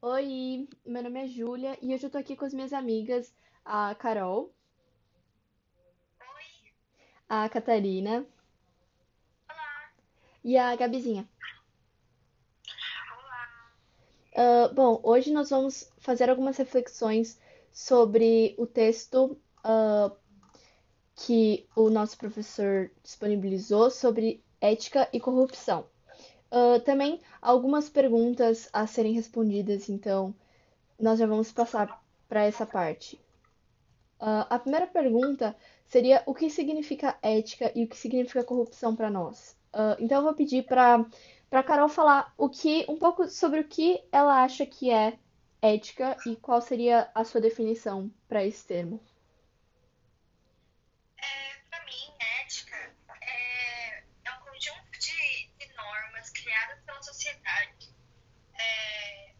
Oi, meu nome é Júlia e hoje eu tô aqui com as minhas amigas, a Carol, Oi, a Catarina olá, e a Gabizinha. olá. Ah, bom, hoje nós vamos fazer algumas reflexões sobre o texto, ah, que o nosso professor disponibilizou sobre ética e corrupção. Ah, também algumas perguntas a serem respondidas, então nós já vamos passar para essa parte. Ah, a primeira pergunta seria o que significa ética e o que significa corrupção para nós? Ah, então eu vou pedir para para Carol falar o que um pouco sobre o que ela acha que é ética e qual seria a sua definição para esse termo. É, para mim, ética é, é um conjunto de, de normas criadas pela sociedade é,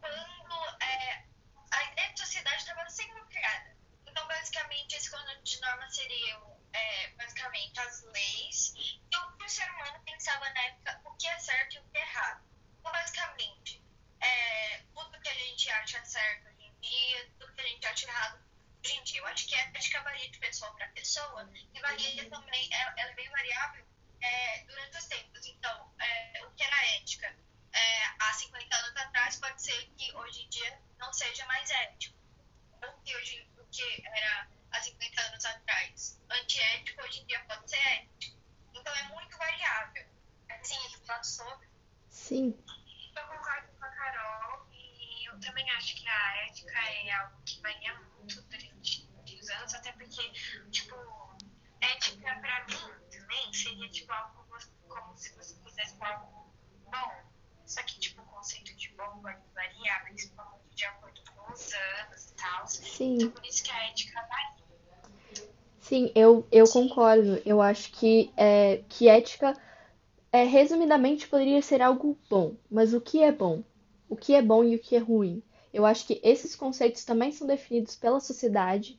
quando é, a ideia de sociedade estava sendo criada. Então, basicamente, esse conjunto de normas seriam, é, basicamente, as leis e o que o ser humano pensava na época, o que é certo e o que é errado. Então, basicamente, é, tudo que a gente acha certo hoje em dia, tudo que a gente acha errado hoje em dia. Eu acho que a ética varia de pessoa para pessoa e varia também, ela, ela é bem variável é, durante os tempos. Então, é, o que era ética é, há 50 anos atrás pode ser que hoje em dia não seja mais ético. Ou que hoje, o que era 50 anos atrás antiético, hoje em dia pode ser ético. Então, é muito variável. Assim, a gente fala sobre Sim, eu concordo com a Carol e eu também acho que a ética é algo que varia muito durante os anos, até porque, tipo, ética pra mim também seria tipo algo como se você fizesse algo bom. Só que, tipo, o conceito de bom vai variar, principalmente de acordo com os anos e tal. Então, sim, por isso que a ética varia. Sim, eu, eu concordo. Eu acho que, é, que ética, é, resumidamente, poderia ser algo bom. Mas o que é bom? O que é bom e o que é ruim? Eu acho que esses conceitos também são definidos pela sociedade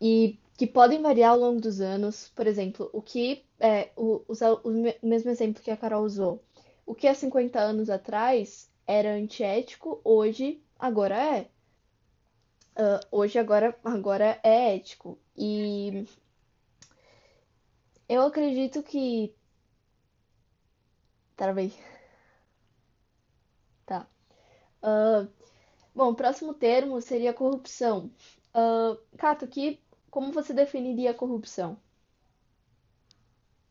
e que podem variar ao longo dos anos. Por exemplo, o que é, o, usar o me- mesmo exemplo que a Carol usou. O que há 50 anos atrás era antiético, hoje agora é. Ah, hoje agora agora é ético. E eu acredito que travei, tá. Ah, bom, o próximo termo seria corrupção. Ah, Cato, que como você definiria a?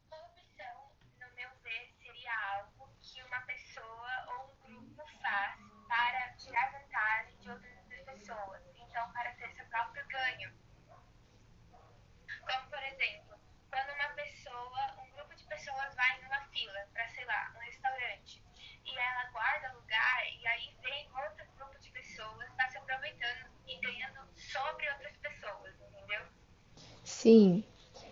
Corrupção, no meu ver, seria algo que uma pessoa ou um grupo faz para tirar vantagem de outras pessoas, então para ter seu próprio ganho. Como, por exemplo, quando uma pessoa, um pessoas vai numa fila para, sei lá, um restaurante, e ela guarda lugar, e aí vem outro grupo de pessoas, está se aproveitando e ganhando sobre outras pessoas, entendeu? Sim,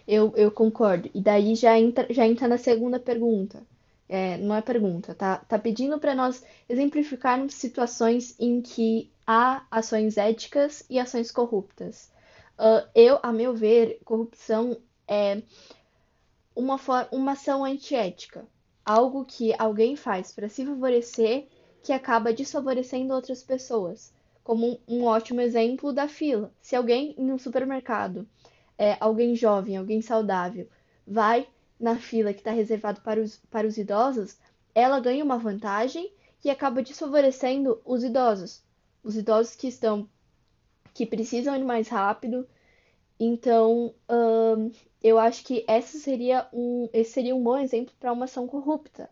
eu, eu concordo. E daí já entra, já entra na segunda pergunta. É, não é pergunta, tá? Tá pedindo para nós exemplificarmos situações em que há ações éticas e ações corruptas. Ah, eu, a meu ver, corrupção é uma, uma ação antiética, algo que alguém faz para se favorecer que acaba desfavorecendo outras pessoas. Como um, um ótimo exemplo da fila. Se alguém em um supermercado é, alguém jovem, alguém saudável, vai na fila que está reservado para os, para os idosos, ela ganha uma vantagem e acaba desfavorecendo os idosos. Os idosos que estão, que precisam ir mais rápido. Então, hum, eu acho que essa seria um, esse seria um bom exemplo para uma ação corrupta.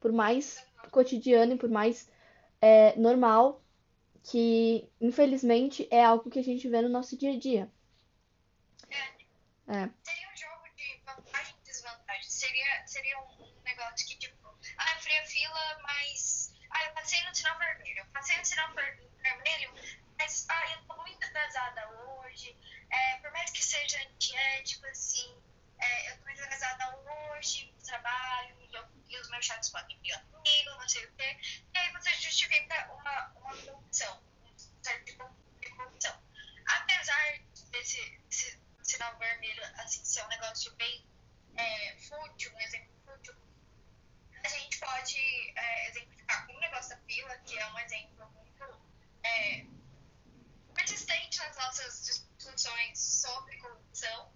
Por mais cotidiano e por mais é, normal que, infelizmente, é algo que a gente vê no nosso dia a dia. É, Seria um jogo de vantagem e desvantagem. Seria, seria um, negócio que, tipo, ah, eu fui a fila, mas. Ah, eu passei no sinal vermelho. Eu passei no sinal ver- vermelho, mas ah, eu tô muito atrasada hoje. É, por mais que seja antiético, assim, é, eu tô muito atrasada hoje trabalho, e, eu- e os meus chefes podem brigar comigo, não sei o quê. E aí você justifica uma, uma corrupção, um certo tipo de corrupção. Apesar desse, desse sinal vermelho assim ser um negócio bem é, fútil, um exemplo fútil, a gente pode é, exemplificar com o negócio da fila, nossas discussões sobre corrupção,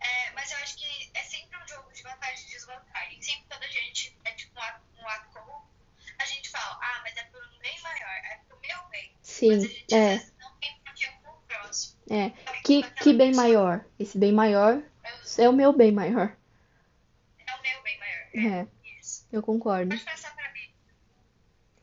é, mas eu acho que é sempre um jogo de vantagem e desvantagem. Sempre quando a gente é tipo um ato, um ato corrupto, a gente fala, ah, mas é por um bem maior, é pro meu bem. Sim, a é. não tem. É. Que, que bem maior? Esse bem maior É é o meu bem maior. é o meu bem maior. É, Isso. eu concordo. Pode passar pra mim.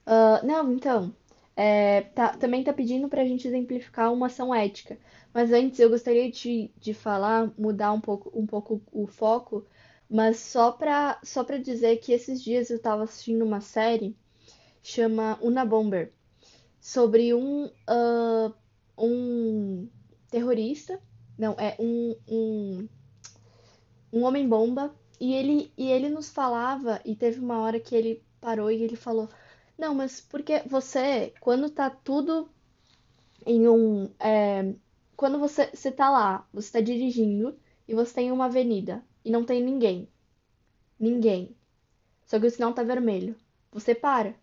Ah, não, então, é, tá- também tá pedindo pra gente exemplificar uma ação ética. Mas antes eu gostaria de, de falar, mudar um pouco, um pouco o foco, mas só pra, só pra dizer que esses dias eu tava assistindo uma série, chama Una Bomber, sobre um, ah, um terrorista, não, é um, um, um homem-bomba, e ele, e ele nos falava, e teve uma hora que ele parou e ele falou. Não, mas porque você, quando tá tudo em um. é, quando você, você tá lá, você tá dirigindo e você tem uma avenida e não tem ninguém. Ninguém. Só que o sinal tá vermelho. Você para.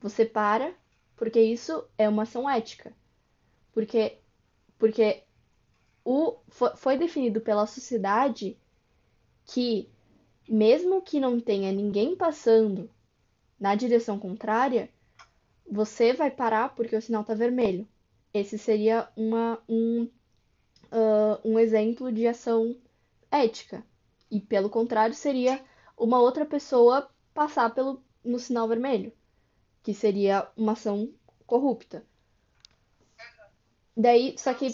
Você para porque isso é uma ação ética. Porque, porque o, fo- foi definido pela sociedade que, mesmo que não tenha ninguém passando na direção contrária, você vai parar porque o sinal está vermelho. Esse seria uma, um, ah, um exemplo de ação ética. E pelo contrário, seria uma outra pessoa passar pelo, no sinal vermelho, que seria uma ação corrupta. Daí, só que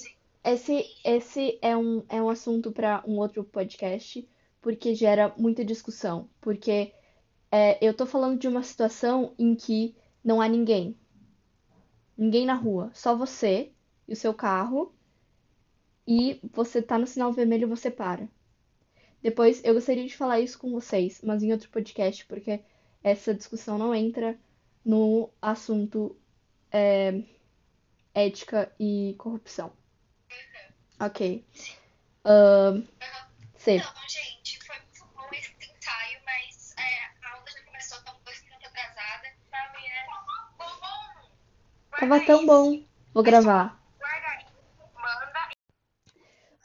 esse, esse é um, é um assunto para um outro podcast, porque gera muita discussão. Porque é, eu tô falando de uma situação em que não há ninguém. Ninguém na rua. Só você e o seu carro. E você tá no sinal vermelho e você para. Depois, eu gostaria de falar isso com vocês, mas em outro podcast, porque essa discussão não entra no assunto é, ética e corrupção. Ok. Ahn, C. Então, gente, foi muito bom esse ensaio, mas é, a aula já começou, estamos dois minutos atrasada. É bom, bom. Tava tão bom. Vou gravar.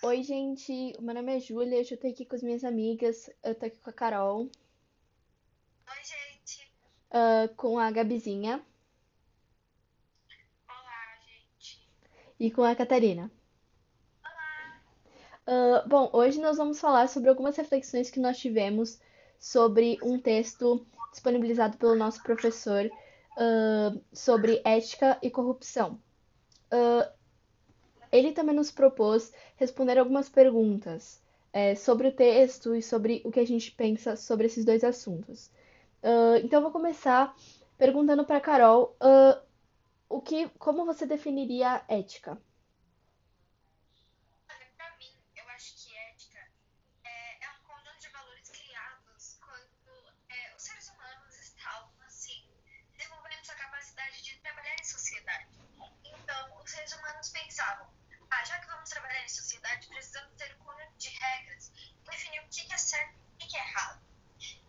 Oi, gente. O meu nome é Júlia. Eu tô aqui com as minhas amigas. Eu tô aqui com a Carol, ah, com a Gabizinha Olá, gente. e com a Catarina. Olá. Ah, bom, hoje nós vamos falar sobre algumas reflexões que nós tivemos sobre um texto disponibilizado pelo nosso professor, ah, sobre ética e corrupção. Ele também nos propôs responder algumas perguntas, eh, sobre o texto e sobre o que a gente pensa sobre esses dois assuntos. Ah, então, eu vou começar perguntando para Carol, ah, o que, como você definiria a ética? Trabalhar em sociedade. Precisamos ter um conjunto de regras, definir o que é certo e o que é errado.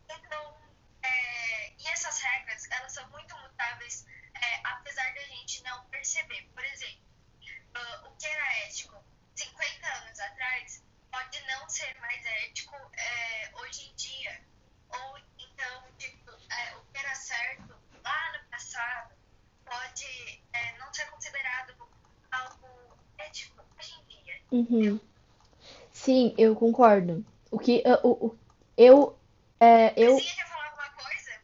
Então, é, e essas regras, elas são muito mutáveis, é, apesar da gente não perceber. Por exemplo, ah, o que era ético 50 anos atrás pode não ser mais ético é, hoje em dia. Ou então, tipo, é, o que era certo lá no passado pode é, não ser considerado algo ético hoje em dia. Uhum. Sim, eu concordo. O que ah, o, o- eu é, eu quer falar alguma coisa?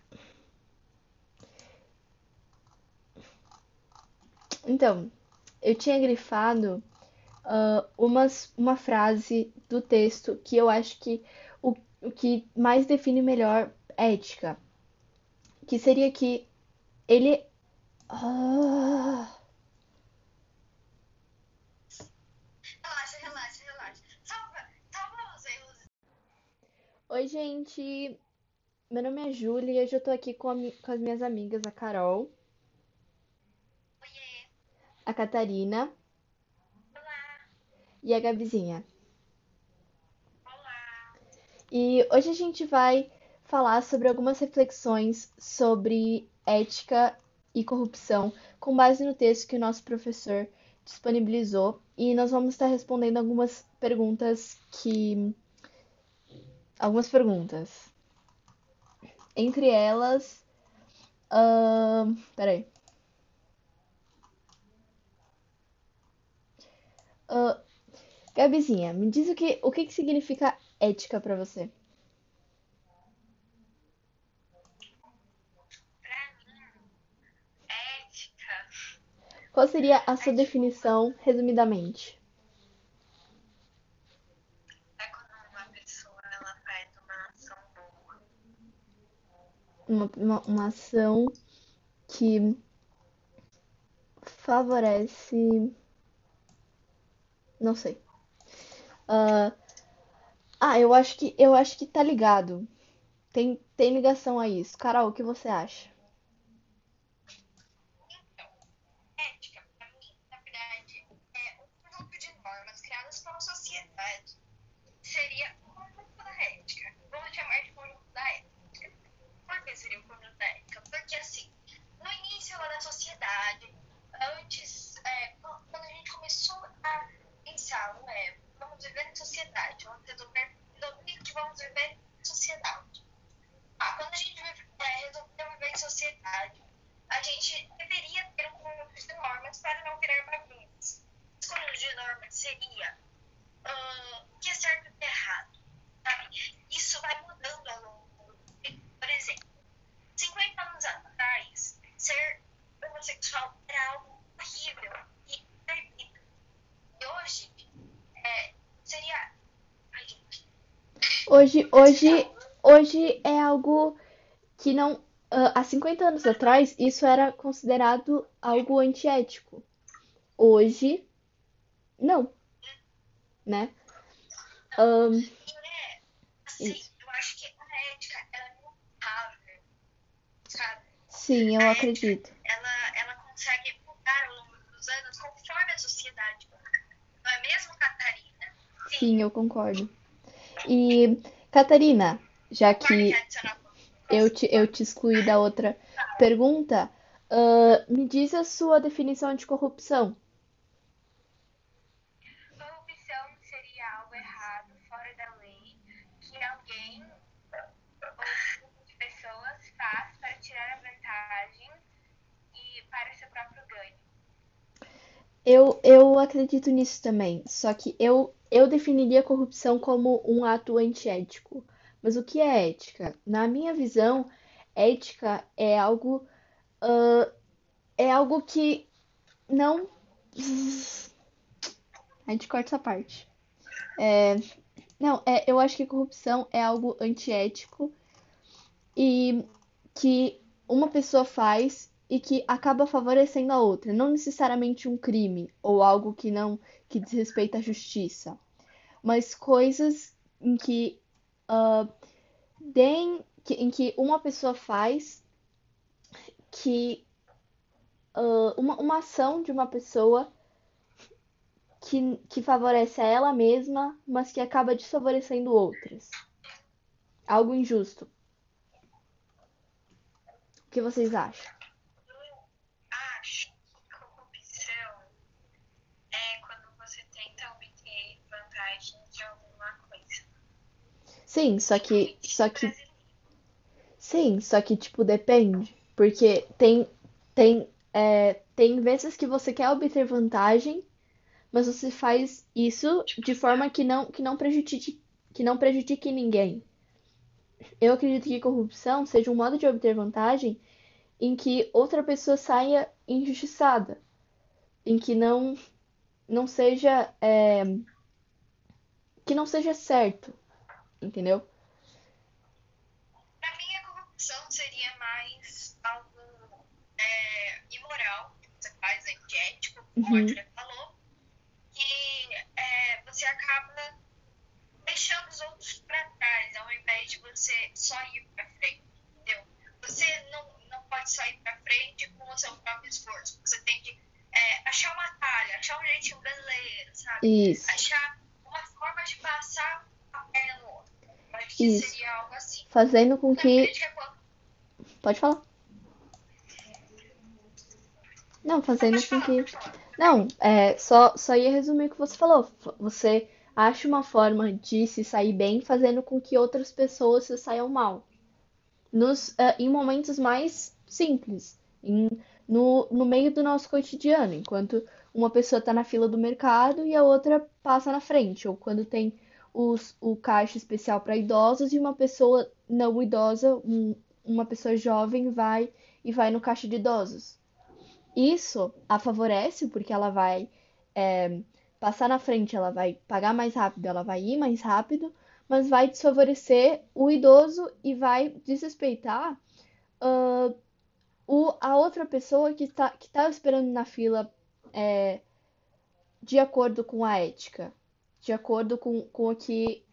Então eu tinha grifado ah, umas, uma frase do texto que eu acho que o, o que mais define melhor ética, que seria que ele ah, Relaxa, relaxa, relaxa. Salva, salva os erros. Oi, gente. Meu nome é Júlia e hoje eu tô aqui com, a com as minhas amigas, a Carol, a Catarina olá, e a Gabizinha. olá. E hoje a gente vai falar sobre algumas reflexões sobre ética e corrupção, com base no texto que o nosso professor disponibilizou e nós vamos estar respondendo algumas perguntas que. Algumas perguntas. Entre elas. Uh, peraí. Uh, Gabizinha, me diz o que, o que, que significa ética para você? Qual seria a sua definição, resumidamente? É quando uma pessoa ela faz uma ação boa. Uma, uma, uma ação que favorece. Não sei. Uh, ah, eu acho que eu acho que tá ligado. Tem, tem ligação a isso. Carol, o que você acha? Então, ética, pra mim, na verdade, é um conjunto de normas criadas pela sociedade. Seria o conjunto da ética. Vamos chamar de conjunto da ética. Por que seria o conjunto da ética? Porque, assim, no início lá da sociedade, antes, é, quando a gente começou a pensar, é, vamos viver em sociedade, vamos resolver, resolver vamos viver em sociedade. Ah, quando a gente é, resolver viver em sociedade, a gente deveria ter um conjunto de normas para não virar bagunças. Esse conjunto de normas seria uh, o que é certo e o que é errado. Sabe? Isso vai mudando ao longo do tempo. Por exemplo, 50 anos atrás, ser homossexual era algo horrível e proibido. E hoje, é, seria. Ai, gente. Hoje, hoje, hoje é algo que não. ah, há 50 anos atrás, isso era considerado algo antiético. Hoje, não, né? É, assim, isso. eu acho que a ética ela é? Sim, eu acredito. ela, ela consegue mudar ao longo dos anos conforme a sociedade. Não é mesmo, Catarina? Sim, Sim, eu concordo. E, Catarina, já que eu te, eu te excluí da outra pergunta, ah, me diz a sua definição de. Corrupção seria algo errado, fora da lei, que alguém ou um grupo de pessoas faz para tirar a vantagem e para seu próprio ganho. Eu, eu acredito nisso também, só que eu, eu definiria a corrupção como um ato antiético. Mas o que é ética? Na minha visão, ética é algo, ah, é algo que não. A gente corta essa parte. É, não, é, eu acho que corrupção é algo antiético e que uma pessoa faz e que acaba favorecendo a outra, não necessariamente um crime ou algo que não que desrespeita a justiça, mas coisas em que ah, deem, que- em que uma pessoa faz que ah, uma, uma ação de uma pessoa que, que favorece a ela mesma, mas que acaba desfavorecendo outras. Algo injusto. O que vocês acham? Eu acho que corrupção é quando você tenta obter vantagem de alguma coisa. Sim, só que, só que, sim, só que tipo depende, porque tem, tem, é, tem vezes que você quer obter vantagem, mas você faz isso de forma que não, que não prejudique, que não prejudique ninguém. Eu acredito que corrupção seja um modo de obter vantagem em que outra pessoa saia injustiçada, em que não, não seja, é, que não seja certo, entendeu? Pra mim, a corrupção seria mais algo é, imoral, que você faz antiético, como a Uhum. Arthur falou, que é, você acaba deixando os outros pra trás, ao invés de você só ir pra frente, entendeu? Você não, não pode só ir pra frente com o seu próprio esforço. Você tem que é, achar uma talha, achar um jeitinho brasileiro, sabe? Isso, Achar uma forma de passar isso. seria algo assim. Fazendo com Na que. Pode falar. Não, fazendo com que. Não, é, só, só ia resumir o que você falou. Você acha uma forma de se sair bem fazendo com que outras pessoas se saiam mal. Nos, eh, em momentos mais simples, em- no, no meio do nosso cotidiano, enquanto uma pessoa está na fila do mercado e a outra passa na frente, ou quando tem os, o caixa especial para idosos e uma pessoa não idosa, um- uma pessoa jovem vai e vai no caixa de idosos. Isso a favorece porque ela vai é, passar na frente, ela vai pagar mais rápido, ela vai ir mais rápido, mas vai desfavorecer o idoso e vai desrespeitar ah, o, a outra pessoa que está que tá esperando na fila é, de acordo com a ética, de acordo com, com o que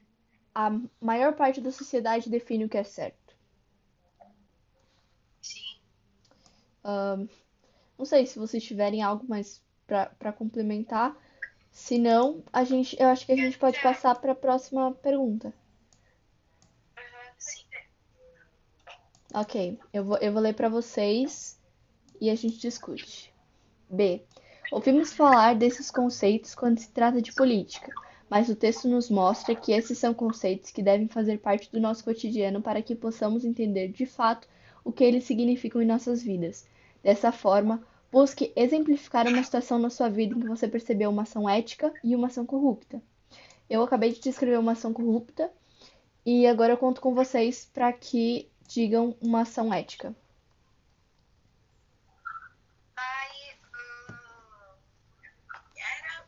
a maior parte da sociedade define o que é certo. Sim. Não sei se vocês tiverem algo mais para complementar. Se não, a gente, eu acho que a gente pode passar para a próxima pergunta. Ok, eu vou, eu vou ler para vocês e a gente discute. B. Ouvimos falar desses conceitos quando se trata de política, mas o texto nos mostra que esses são conceitos que devem fazer parte do nosso cotidiano para que possamos entender de fato o que eles significam em nossas vidas. Dessa forma, busque exemplificar uma situação na sua vida em que você percebeu uma ação ética e uma ação corrupta. Eu acabei de descrever uma ação corrupta e agora eu conto com vocês para que digam uma ação ética. Vai. hum, era.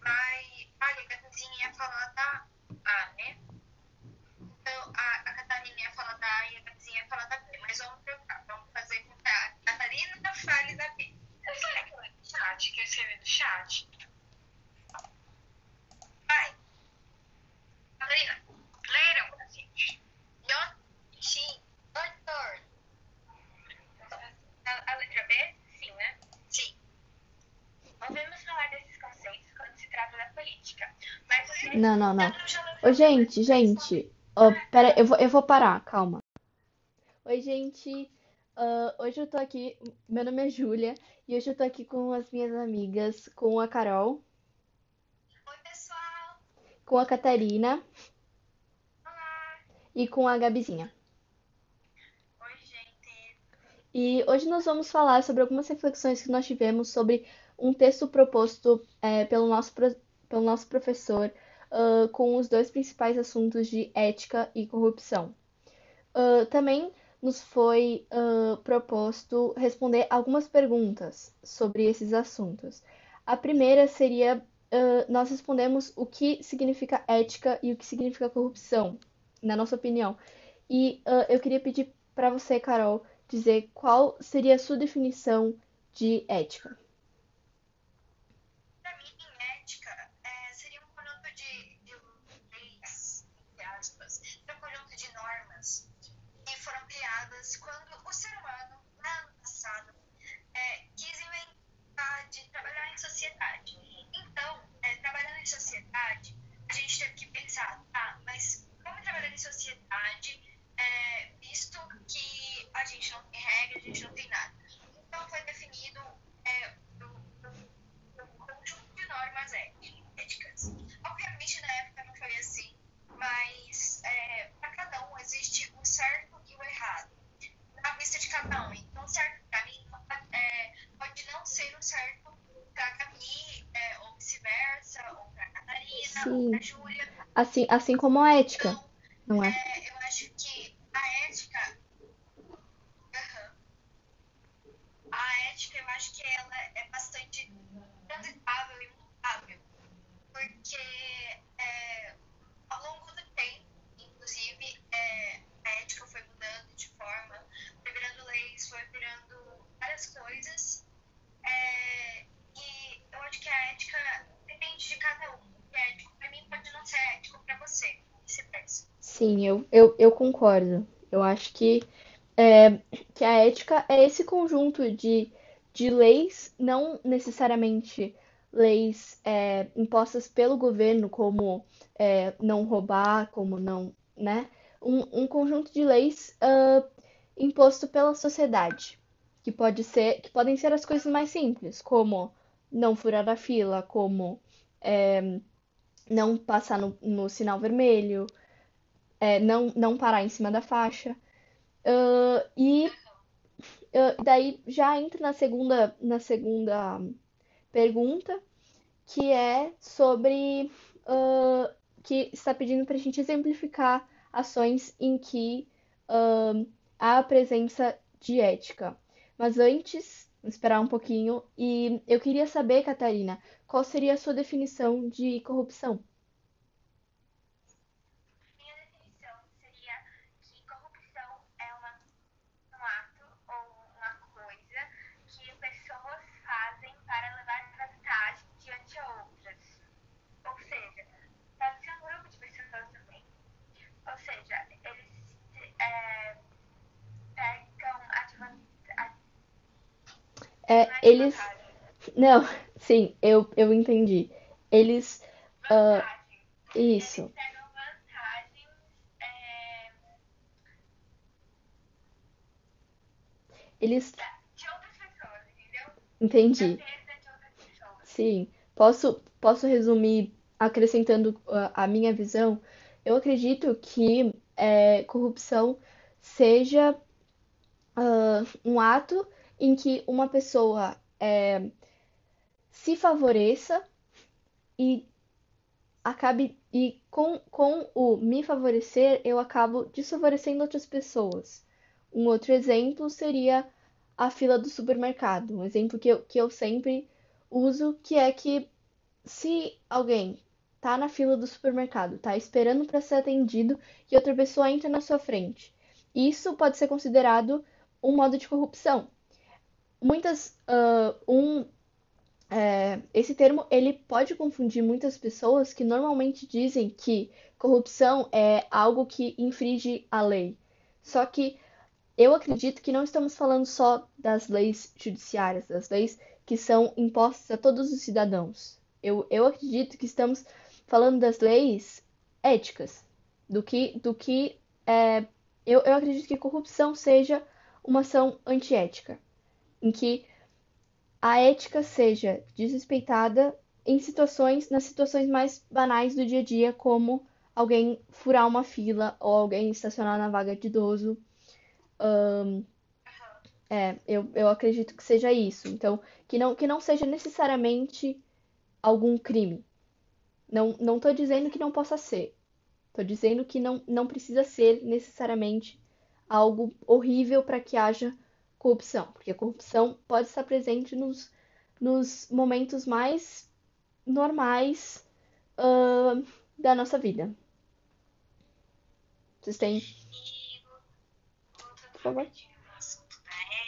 Vai. Olha, a Catarina ia falar da A, né? Então, a, a Catarina ia falar da A e a Catarina ia falar da B. Mas vamos trocar. Vamos fazer com que a Catarina fale da B. Eu falei aqui no chat, que eu escrevi no chat. Vai. Catarina, leram pra gente. Yoshi, doutor. A, a letra B? Sim, né? Sim. Ouvimos falar desses conceitos quando se trata da política. Mas você Não, não, não. não Ô, gente, gente. Ó, pera, eu vou, eu vou parar, calma. Oi, gente. Ah, hoje eu tô aqui. Meu nome é Júlia e hoje eu tô aqui com as minhas amigas, com a Carol, Oi, pessoal. com a Catarina Olá. e com a Gabizinha. Oi, gente. E hoje nós vamos falar sobre algumas reflexões que nós tivemos sobre um texto proposto eh, pelo nosso, pelo nosso professor, ah, com os dois principais assuntos de ética e corrupção. Ah, também nos foi ah, proposto responder algumas perguntas sobre esses assuntos. A primeira seria, ah, nós respondemos o que significa ética e o que significa corrupção, na nossa opinião. E ah, eu queria pedir para você, Carol, dizer qual seria a sua definição de ética. Para mim, ética é, seria um conjunto de, de leis, entre aspas, um conjunto de normas que foram criadas quando o ser humano, lá no passado, é, quis inventar de trabalhar em sociedade. Então, é, trabalhando em sociedade, a gente teve que pensar, tá, mas como trabalhar em sociedade, é, visto que a gente não tem regra, a gente não tem nada. Então, foi definido é, o, o- o conjunto de normas éti- éticas. Obviamente, na época não foi assim, mas é, para cada um existe o certo e o errado na vista de cada um. Então, certo para mim é, pode não ser o certo para Gabi, é, ou vice-versa, ou para Catarina, ou Sim. para Júlia. Assim, assim como a ética, não é? é, eu acho que a ética. Aham. A ética, eu acho que ela é bastante transitável e mutável. Porque é, ao longo do tempo, inclusive, é, a ética foi mudando de forma, foi virando leis, foi virando várias coisas. É, e eu acho que a ética depende de cada um. O que é ético para mim pode não ser ético para você. E vice-versa. Sim, eu, eu, eu concordo. Eu acho que, é, que a ética é esse conjunto de, de leis, não necessariamente leis é, impostas pelo governo, como é, não roubar, como não, né? Um, um conjunto de leis ah, imposto pela sociedade, que pode ser, que podem ser as coisas mais simples, como não furar a fila, como é, não passar no, no sinal vermelho, é, não, não parar em cima da faixa. Uh, e uh, daí já entra na segunda, na segunda pergunta, que é sobre uh, que está pedindo para a gente exemplificar ações em que há a presença de ética. Mas antes, esperar um pouquinho, e eu queria saber, Catarina, qual seria a sua definição de corrupção? É, eles. Não, sim, eu, eu entendi. Eles. Uh, isso. Eles. Entendi. Sim. Posso, posso resumir acrescentando a, a minha visão? Eu acredito que é, corrupção seja uh, um ato em que uma pessoa é, se favoreça e acabe e com, com o me favorecer eu acabo desfavorecendo outras pessoas. Um outro exemplo seria a fila do supermercado, um exemplo que eu, que eu sempre uso, que é que se alguém tá na fila do supermercado, tá esperando para ser atendido e outra pessoa entra na sua frente, isso pode ser considerado um modo de corrupção, muitas uh, um é, esse termo ele pode confundir muitas pessoas que normalmente dizem que corrupção é algo que infringe a lei. Só que eu acredito que não estamos falando só das leis judiciárias, das leis que são impostas a todos os cidadãos. Eu, eu acredito que estamos falando das leis éticas, do que, do que é, eu, eu acredito que corrupção seja uma ação antiética em que a ética seja desrespeitada em situações, nas situações mais banais do dia a dia, como alguém furar uma fila ou alguém estacionar na vaga de idoso. Um, é, eu, eu acredito que seja isso. Então, que não, que não seja necessariamente algum crime. Não, não tô dizendo que não possa ser. Tô dizendo que não, não precisa ser necessariamente algo horrível para que haja corrupção, porque a corrupção pode estar presente nos, nos momentos mais normais uh, da nossa vida. Vocês têm. Por favor.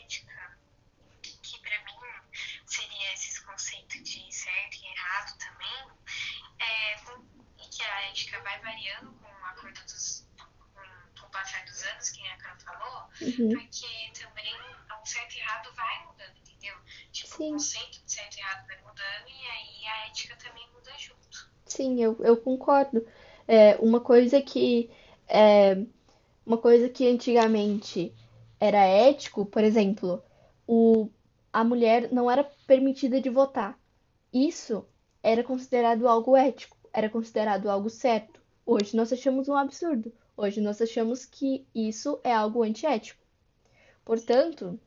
ética, que para mim seria esses conceitos de certo e errado também, é, e que a ética vai variando com o acordo dos, com, com o passar dos anos, que a Carol falou, uhum. porque também certo e errado vai mudando, entendeu? Tipo, Sim. o conceito de certo e errado vai mudando e aí a ética também muda junto. Sim, eu, eu concordo. É, uma coisa que é, uma coisa que antigamente era ético, por exemplo, o, a mulher não era permitida de votar. Isso era considerado algo ético, era considerado algo certo. Hoje nós achamos um absurdo. Hoje nós achamos que isso é algo antiético. Portanto,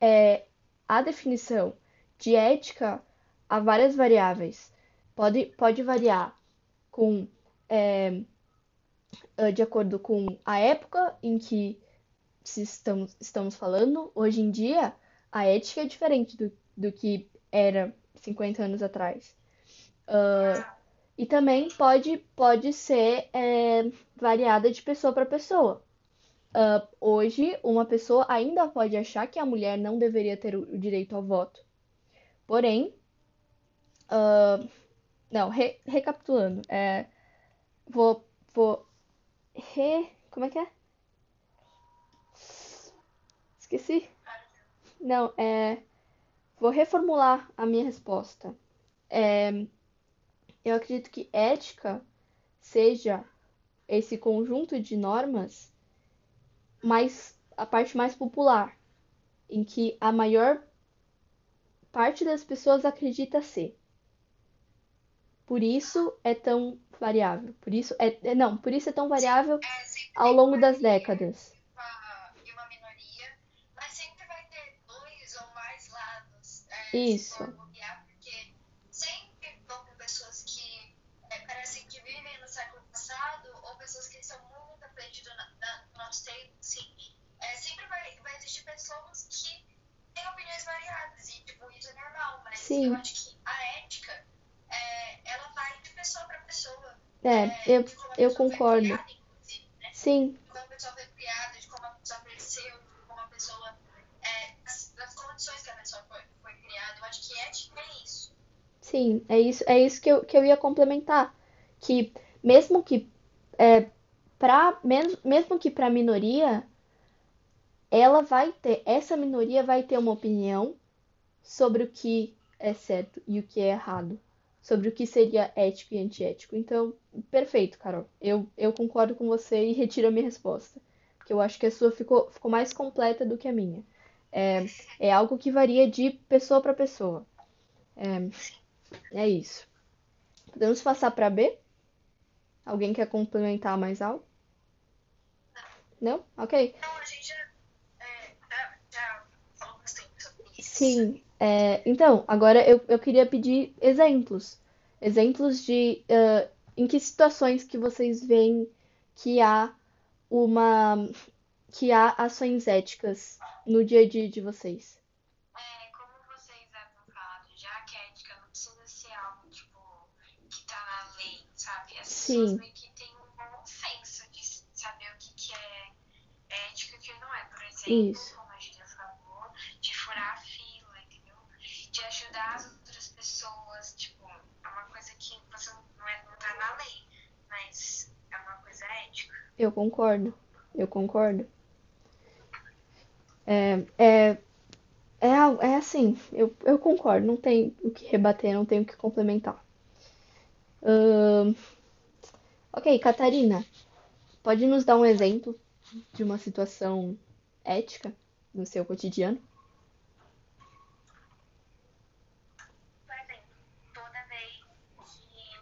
é, a definição de ética há várias variáveis. Pode, pode variar com é, ah, de acordo com a época em que estamos, estamos falando. Hoje em dia, a ética é diferente do, do que era 50 anos atrás. Uh, e também pode, pode ser é, variada de pessoa para pessoa. Uh, hoje, uma pessoa ainda pode achar que a mulher não deveria ter o direito ao voto. Porém, uh, não, re, recapitulando, é, vou, vou re, como é que é? Esqueci. Não, é, vou reformular a minha resposta. É, eu acredito que ética seja esse conjunto de normas mas a parte mais popular, em que a maior parte das pessoas acredita ser. Por isso é tão variável. Por isso é, é não, por isso é tão variável É, ao longo das décadas. uma, uma minoria, mas sempre vai ter dois ou mais lados é, Isso. bobear, porque sempre vão pessoas que é, parecem que vivem no século passado ou pessoas que são muito à frente do, da- do nosso tempo, sim. É, sempre vai, vai existir pessoas que têm opiniões variadas e, tipo, isso é normal, mas Sim. eu acho que a ética, é, ela vai de pessoa para pessoa. É, eu, a eu foi concordo. criada, né? Sim, de como a pessoa foi criada, de como a pessoa cresceu, de como a pessoa. É, das, das condições que a pessoa foi, foi criada. Eu acho que ética é isso. sim, é isso, é isso que eu, que eu ia complementar. Que mesmo que é, pra, mesmo, mesmo que para a minoria, ela vai ter, essa minoria vai ter uma opinião sobre o que é certo e o que é errado, sobre o que seria ético e antiético. Então, perfeito, Carol. Eu, eu concordo com você e retiro a minha resposta, porque eu acho que a sua ficou, ficou mais completa do que a minha. É, é algo que varia de pessoa para pessoa. É, é isso. Podemos passar para B? Alguém quer complementar mais algo? Não? Ok. Então a gente já, é, já, já falou bastante sobre isso. Sim, é, então, agora eu, eu queria pedir exemplos. Exemplos de ah, em que situações que vocês veem que há uma que há ações éticas no dia a dia de vocês. É, como vocês haviam falado, já que a ética não precisa ser algo, tipo, que tá na lei, sabe? As pessoas Sim, meio que têm um bom senso de saber o que, que é ética e o que não é. Por exemplo, isso. como a Gília falou, de furar a fila, entendeu? De ajudar as outras pessoas, tipo, é uma coisa que você não, é, não tá na lei, mas é uma coisa ética. Eu concordo. Eu concordo. É, é, é, é assim, eu, eu concordo, não tem o que rebater, não tem o que complementar. Ahn, ok, Catarina, pode nos dar um exemplo de uma situação ética no seu cotidiano? Por exemplo, toda vez que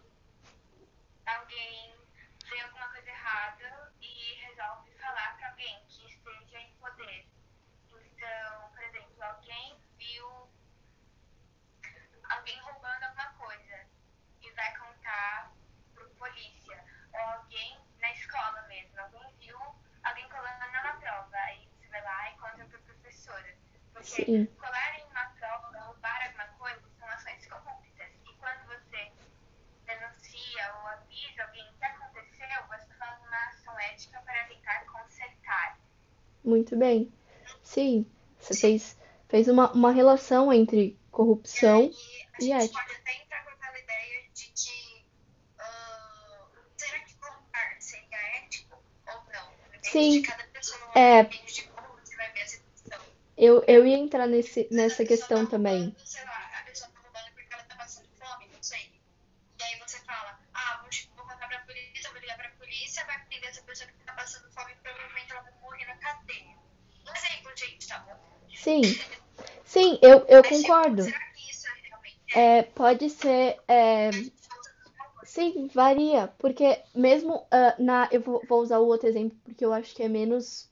alguém vê alguma coisa errada e resolve falar para alguém que esteja em poder. Então, por exemplo, alguém viu alguém roubando alguma coisa e vai contar pro polícia. Ou alguém na escola mesmo, alguém viu alguém colando numa prova. Aí você vai lá e conta pra professora. Porque Sim, colar em uma prova, roubar alguma coisa, são ações corruptas. E quando você denuncia ou avisa alguém que aconteceu, você fazendo uma ação ética para tentar consertar. muito bem. Sim, você fez, fez uma, uma relação entre corrupção E a e ética. pode até entrar com aquela ideia de que ah, será que roubar seria ético ou não? Depende de Sim, cada pessoa, é, depende de como você vai ver a situação. Eu, eu ia entrar nesse, nessa pessoa tá questão também. roubando, sei lá, a pessoa tá roubando porque ela tá passando fome, não sei. E aí você fala, ah, vou, vou contar pra polícia, vou ligar pra polícia, vai prender essa pessoa que tá passando fome e provavelmente ela vai morrer na cadeia. Um exemplo, gente, tá bom? Sim, sim, eu, eu Mas, tipo, concordo. será que isso é realmente É, pode ser, é, sim, varia, porque mesmo ah, na, eu vou, vou usar o outro exemplo porque eu acho que é menos,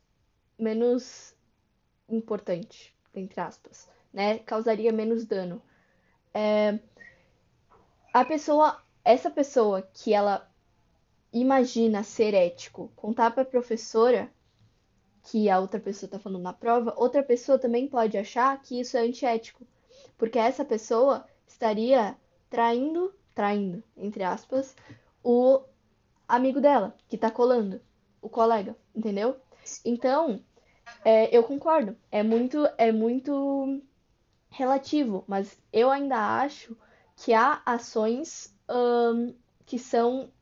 menos importante, entre aspas, né? Causaria menos dano. É, a pessoa, essa pessoa que ela imagina ser ético, contar para a professora que a outra pessoa está falando na prova, outra pessoa também pode achar que isso é antiético, porque essa pessoa estaria traindo, traindo, entre aspas, o amigo dela, que tá colando, o colega, entendeu? Então, é, eu concordo, é muito, é muito relativo, mas eu ainda acho que há ações, que são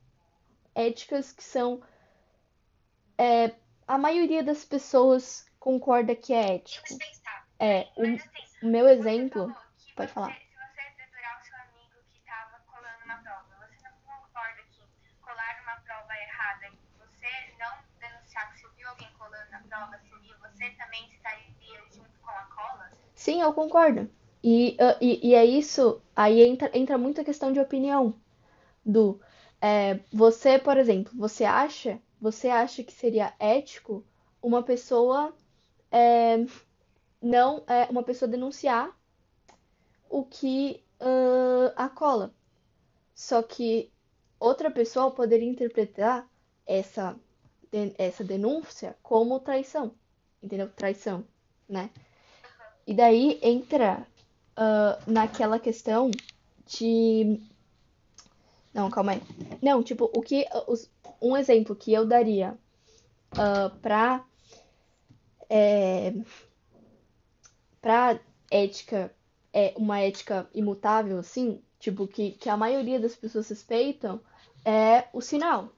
éticas, que são, é, a maioria das pessoas concorda que é ético. É, o, Mas assim, o meu exemplo, pode falar. se você dedurar o seu amigo que estava colando uma prova, você não concorda que colar uma prova errada e você não denunciar que você viu alguém colando na prova seria e você também estaria junto com a cola? Sim, eu concordo. E, uh, e, e é isso, aí entra, entra muito a questão de opinião. Do, é, você, por exemplo, você acha, você acha que seria ético uma pessoa é, não é uma pessoa denunciar o que uh, a cola. Só que outra pessoa poderia interpretar essa, essa denúncia como traição. Entendeu? Traição, né? E daí entra uh, naquela questão de. Não, calma aí. Não, tipo, o que. Os, um exemplo que eu daria uh, pra. É, pra ética, é uma ética imutável, assim, tipo, que, que a maioria das pessoas respeitam, é o sinal.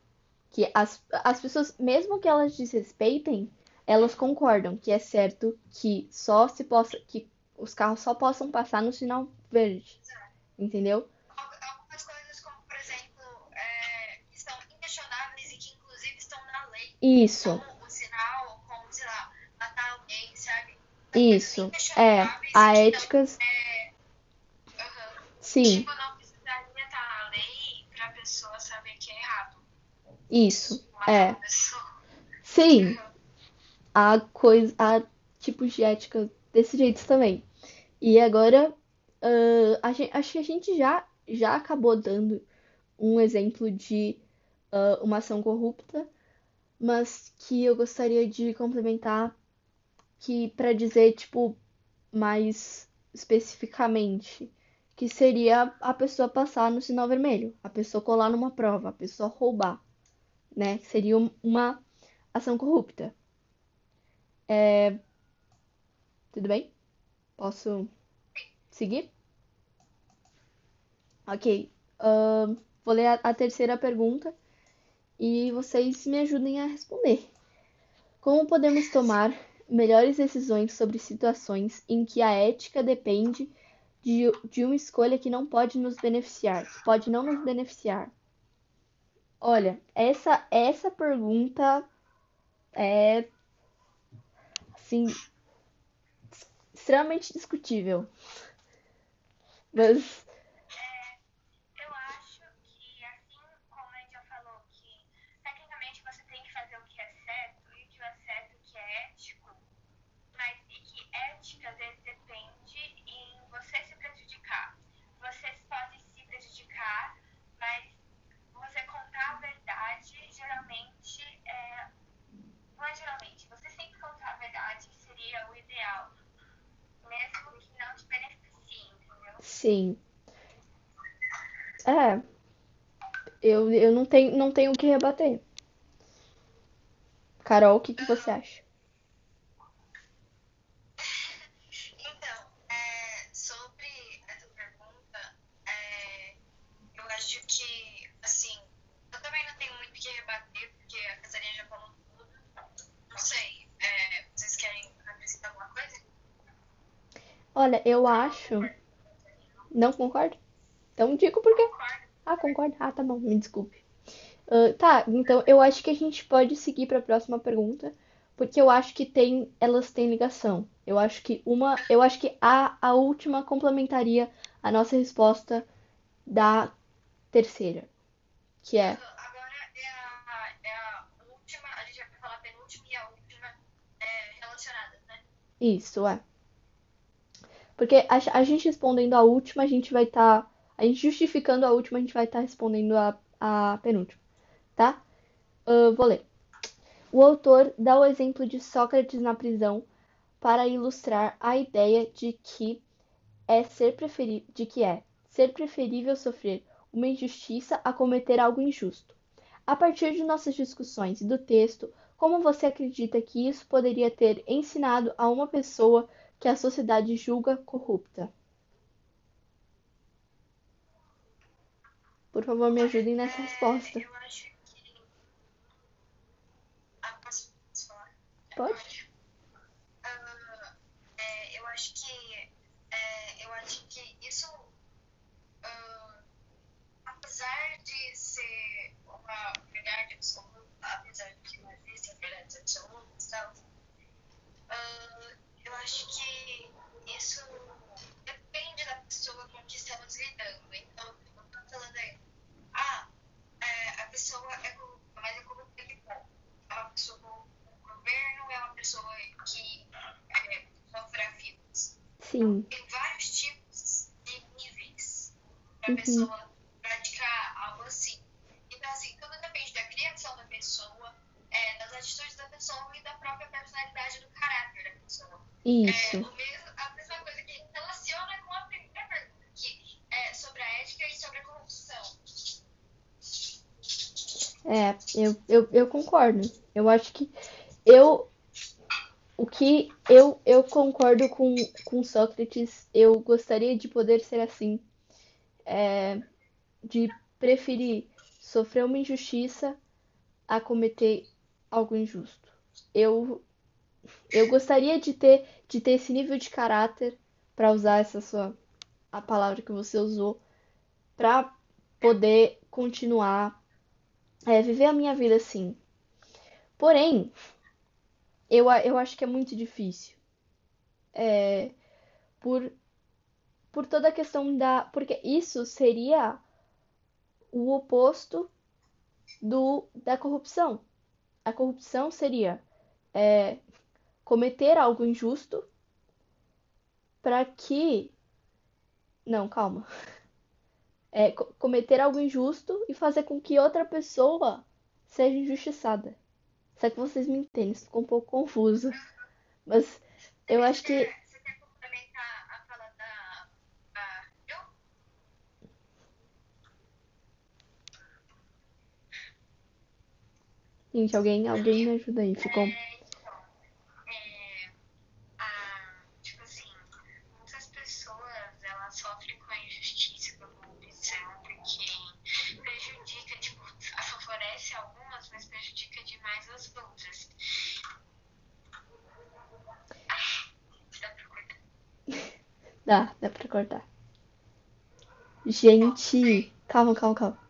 Que as, as pessoas, mesmo que elas desrespeitem, elas concordam que é certo que só se possa, que os carros só possam passar no sinal verde. Entendeu? Algumas coisas, como por exemplo, é, que são inquestionáveis e que inclusive estão na lei. Isso. Como o sinal, como, sei lá, matar alguém, sabe? Isso. É, a éticas. É, uhum. Sim. Tipo, não precisaria estar na lei pra pessoa saber que é errado. Isso. Matar É. Sim. Uhum. Há coisa, há tipos de ética desse jeito também. E agora, ah, a gen- acho que a gente já, já acabou dando um exemplo de ah, uma ação corrupta, mas que eu gostaria de complementar que para dizer, tipo, mais especificamente, que seria a pessoa passar no sinal vermelho, a pessoa colar numa prova, a pessoa roubar, né? Seria um- uma ação corrupta. É, Tudo bem? Posso seguir? Ok. ahn, vou ler a, a terceira pergunta e vocês me ajudem a responder. Como podemos tomar melhores decisões sobre situações em que a ética depende de, de uma escolha que não pode nos beneficiar, pode não nos beneficiar? Olha, essa, essa pergunta é, assim, extremamente discutível. Mas, Eu acho que, assim como a gente já falou, que tecnicamente você tem que fazer o que é certo e o que é certo, o que é ético, mas e que ética às vezes depende em você se prejudicar. Você pode se prejudicar, mas você contar a verdade geralmente é. Não é geralmente, você sempre contar a verdade seria o ideal, mesmo que não te beneficie, entendeu? sim. É, eu, eu não tenho, não tenho o que rebater. Carol, o que que você acha? Sobre essa pergunta, eu acho que, assim, eu também não tenho muito o que rebater, porque a Casarinha já falou tudo. Não sei, vocês querem acrescentar alguma coisa? Olha, eu acho. Não concordo? Então digo por quê. Concordo. Ah, concordo. Ah, tá bom, me desculpe. Ah, tá, então eu acho que a gente pode seguir para a próxima pergunta, porque eu acho que tem, elas têm ligação. Eu acho que uma, eu acho que a, a última complementaria a nossa resposta da terceira, que é, Agora é a, é a última, a gente vai falar a penúltima e a última é, relacionadas, né? isso, é. Porque a, a gente respondendo a última, a gente vai estar, a gente justificando a última, a gente vai estar respondendo a, a penúltima, tá? Ah, vou ler. O autor dá o exemplo de Sócrates na prisão para ilustrar a ideia de que é ser de que é ser preferível sofrer uma injustiça a cometer algo injusto. A partir de nossas discussões e do texto, como você acredita que isso poderia ter ensinado a uma pessoa que a sociedade julga corrupta? Por favor, me ajudem nessa resposta. Eu acho que. Ah, posso, posso falar? Pode? Ah, é, eu acho que é, eu acho que isso ah, apesar de ser uma verdade absoluta, apesar de que não absolutas, tal, acho que isso depende da pessoa com que estamos lidando. Então, eu tô falando aí, ah, é, a pessoa é corrupta, mas é corrupta de bom. É uma pessoa com o governo, é uma pessoa que é, sofre afios. Sim. Tem vários tipos de níveis para Uhum. pessoa praticar algo assim. Então, assim, tudo depende da criação da pessoa, é, das atitudes da pessoa e da própria personalidade do caráter da pessoa. É, Isso. o mesmo, a mesma coisa que relaciona com a primeira pergunta, que é sobre a ética e sobre a corrupção. É, eu, eu, concordo. Eu acho que eu. O que eu, eu concordo com, com Sócrates, eu gostaria de poder ser assim. É, de preferir sofrer uma injustiça a cometer algo injusto. Eu, eu gostaria de ter, de ter esse nível de caráter, para usar essa sua, a palavra que você usou, para poder continuar é, viver a minha vida assim. Porém, eu, eu acho que é muito difícil. É, por, por toda a questão da. Porque isso seria o oposto do, da corrupção. A corrupção seria é, cometer algo injusto para que. Não, calma. É, co- cometer algo injusto e fazer com que outra pessoa seja injustiçada. Será que vocês me entendem? Ficou um pouco confuso. Mas eu acho que. Você quer complementar a fala da. Gente, alguém, alguém me ajuda aí. Ficou. É, então, é, a, tipo assim, muitas pessoas elas sofrem com a injustiça, com a corrupção, porque prejudica, tipo, favorece algumas, mas prejudica demais as outras. Ah, dá pra cortar. Dá, dá pra cortar. Gente, calma, calma, calma.